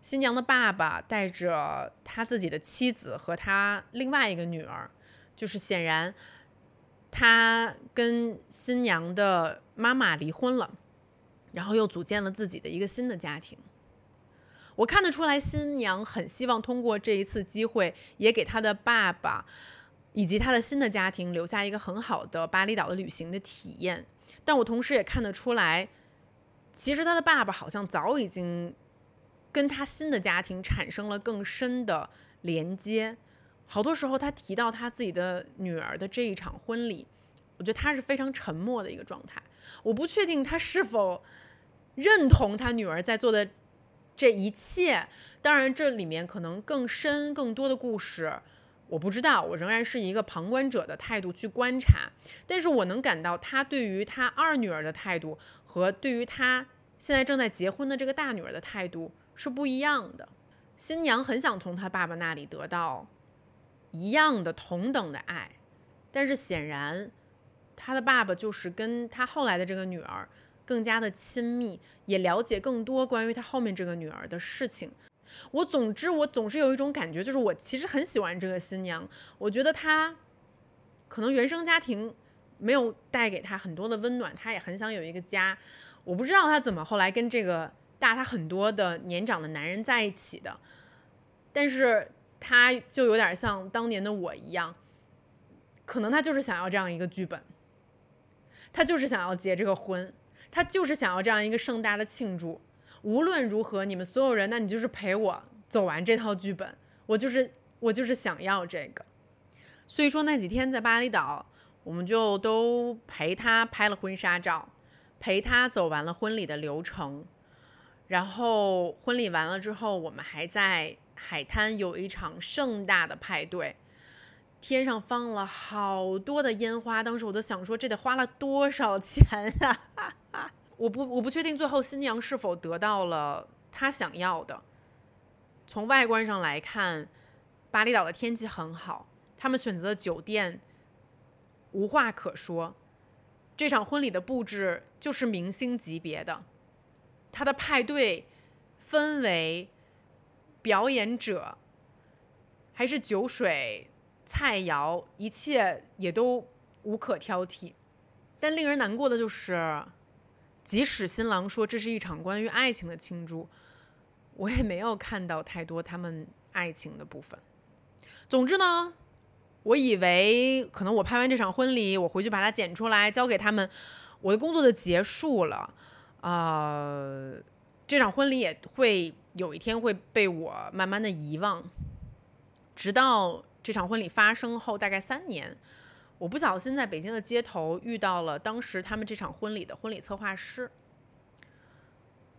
新娘的爸爸带着他自己的妻子和他另外一个女儿，就是显然他跟新娘的妈妈离婚了，然后又组建了自己的一个新的家庭。我看得出来，新娘很希望通过这一次机会，也给他的爸爸以及他的新的家庭留下一个很好的巴厘岛的旅行的体验。但我同时也看得出来，其实他的爸爸好像早已经跟他新的家庭产生了更深的连接。好多时候，他提到他自己的女儿的这一场婚礼，我觉得他是非常沉默的一个状态。我不确定他是否认同他女儿在做的这一切。当然，这里面可能更深、更多的故事。我不知道，我仍然是一个旁观者的态度去观察，但是我能感到他对于他二女儿的态度和对于他现在正在结婚的这个大女儿的态度是不一样的。新娘很想从他爸爸那里得到一样的同等的爱，但是显然他的爸爸就是跟他后来的这个女儿更加的亲密，也了解更多关于他后面这个女儿的事情。我总之，我总是有一种感觉，就是我其实很喜欢这个新娘。我觉得她可能原生家庭没有带给她很多的温暖，她也很想有一个家。我不知道她怎么后来跟这个大她很多的年长的男人在一起的，但是他就有点像当年的我一样，可能他就是想要这样一个剧本，他就是想要结这个婚，他就是想要这样一个盛大的庆祝。无论如何，你们所有人，那你就是陪我走完这套剧本。我就是我就是想要这个。所以说那几天在巴厘岛，我们就都陪他拍了婚纱照，陪他走完了婚礼的流程。然后婚礼完了之后，我们还在海滩有一场盛大的派对，天上放了好多的烟花。当时我都想说，这得花了多少钱啊！我不我不确定最后新娘是否得到了她想要的。从外观上来看，巴厘岛的天气很好，他们选择的酒店无话可说。这场婚礼的布置就是明星级别的，他的派对氛围、表演者，还是酒水、菜肴，一切也都无可挑剔。但令人难过的就是。即使新郎说这是一场关于爱情的庆祝，我也没有看到太多他们爱情的部分。总之呢，我以为可能我拍完这场婚礼，我回去把它剪出来交给他们，我的工作就结束了。呃，这场婚礼也会有一天会被我慢慢的遗忘，直到这场婚礼发生后大概三年，我不小心在北京的街头遇到了当时他们这场婚礼的婚礼策划师。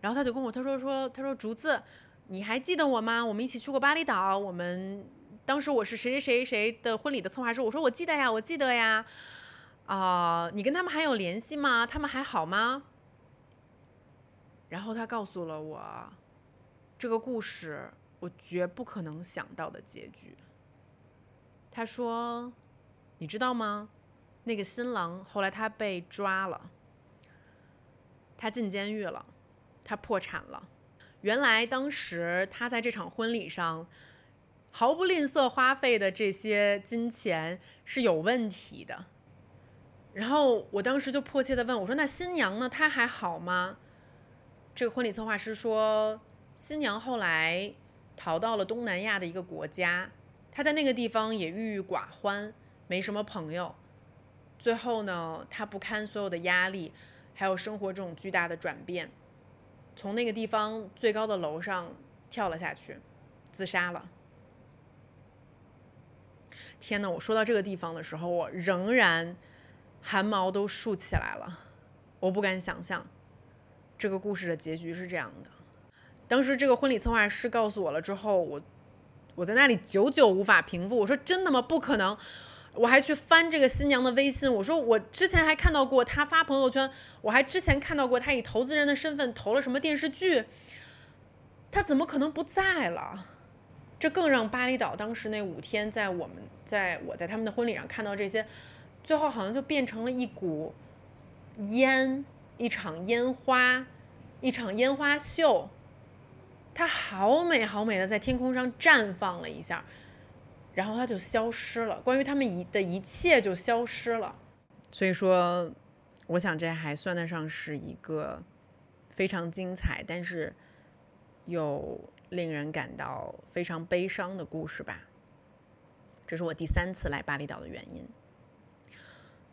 然后他就跟我他说说他说竹子，你还记得我吗？我们一起去过巴厘岛。我们当时我是谁谁谁谁的婚礼的策划师。我说我记得呀，我记得呀。啊，你跟他们还有联系吗？他们还好吗？然后他告诉了我这个故事，我绝不可能想到的结局。他说，你知道吗？那个新郎后来他被抓了，他进监狱了。他破产了。原来当时他在这场婚礼上毫不吝啬花费的这些金钱是有问题的。然后我当时就迫切的问我说：“那新娘呢？她还好吗？”这个婚礼策划师说：“新娘后来逃到了东南亚的一个国家，她在那个地方也郁郁寡欢，没什么朋友。最后呢，她不堪所有的压力，还有生活这种巨大的转变。”从那个地方最高的楼上跳了下去，自杀了。天呐，我说到这个地方的时候，我仍然汗毛都竖起来了。我不敢想象这个故事的结局是这样的。当时这个婚礼策划师告诉我了之后，我我在那里久久无法平复。我说：“真的吗？不可能！”我还去翻这个新娘的微信，我说我之前还看到过她发朋友圈，我还之前看到过她以投资人的身份投了什么电视剧，她怎么可能不在了？这更让巴厘岛当时那五天，在我们在我在他们的婚礼上看到这些，最后好像就变成了一股烟，一场烟花，一场烟花秀，它好美好美的在天空上绽放了一下。然后它就消失了，关于他们一的一切就消失了。所以说，我想这还算得上是一个非常精彩，但是又令人感到非常悲伤的故事吧。这是我第三次来巴厘岛的原因，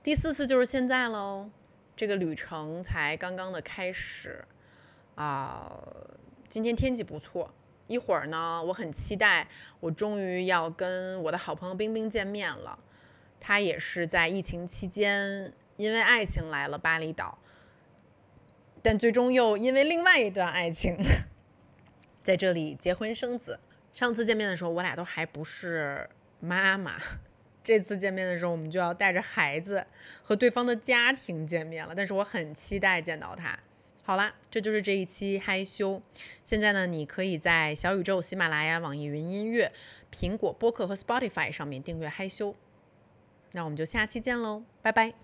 第四次就是现在喽。这个旅程才刚刚的开始啊，今天天气不错。一会儿呢，我很期待，我终于要跟我的好朋友冰冰见面了。他也是在疫情期间因为爱情来了巴厘岛，但最终又因为另外一段爱情 在这里结婚生子。上次见面的时候，我俩都还不是妈妈，这次见面的时候，我们就要带着孩子和对方的家庭见面了。但是我很期待见到他。好啦，这就是这一期嗨修。现在呢，你可以在小宇宙、喜马拉雅、网易云音乐、苹果播客和 Spotify 上面订阅嗨修。那我们就下期见喽，拜拜。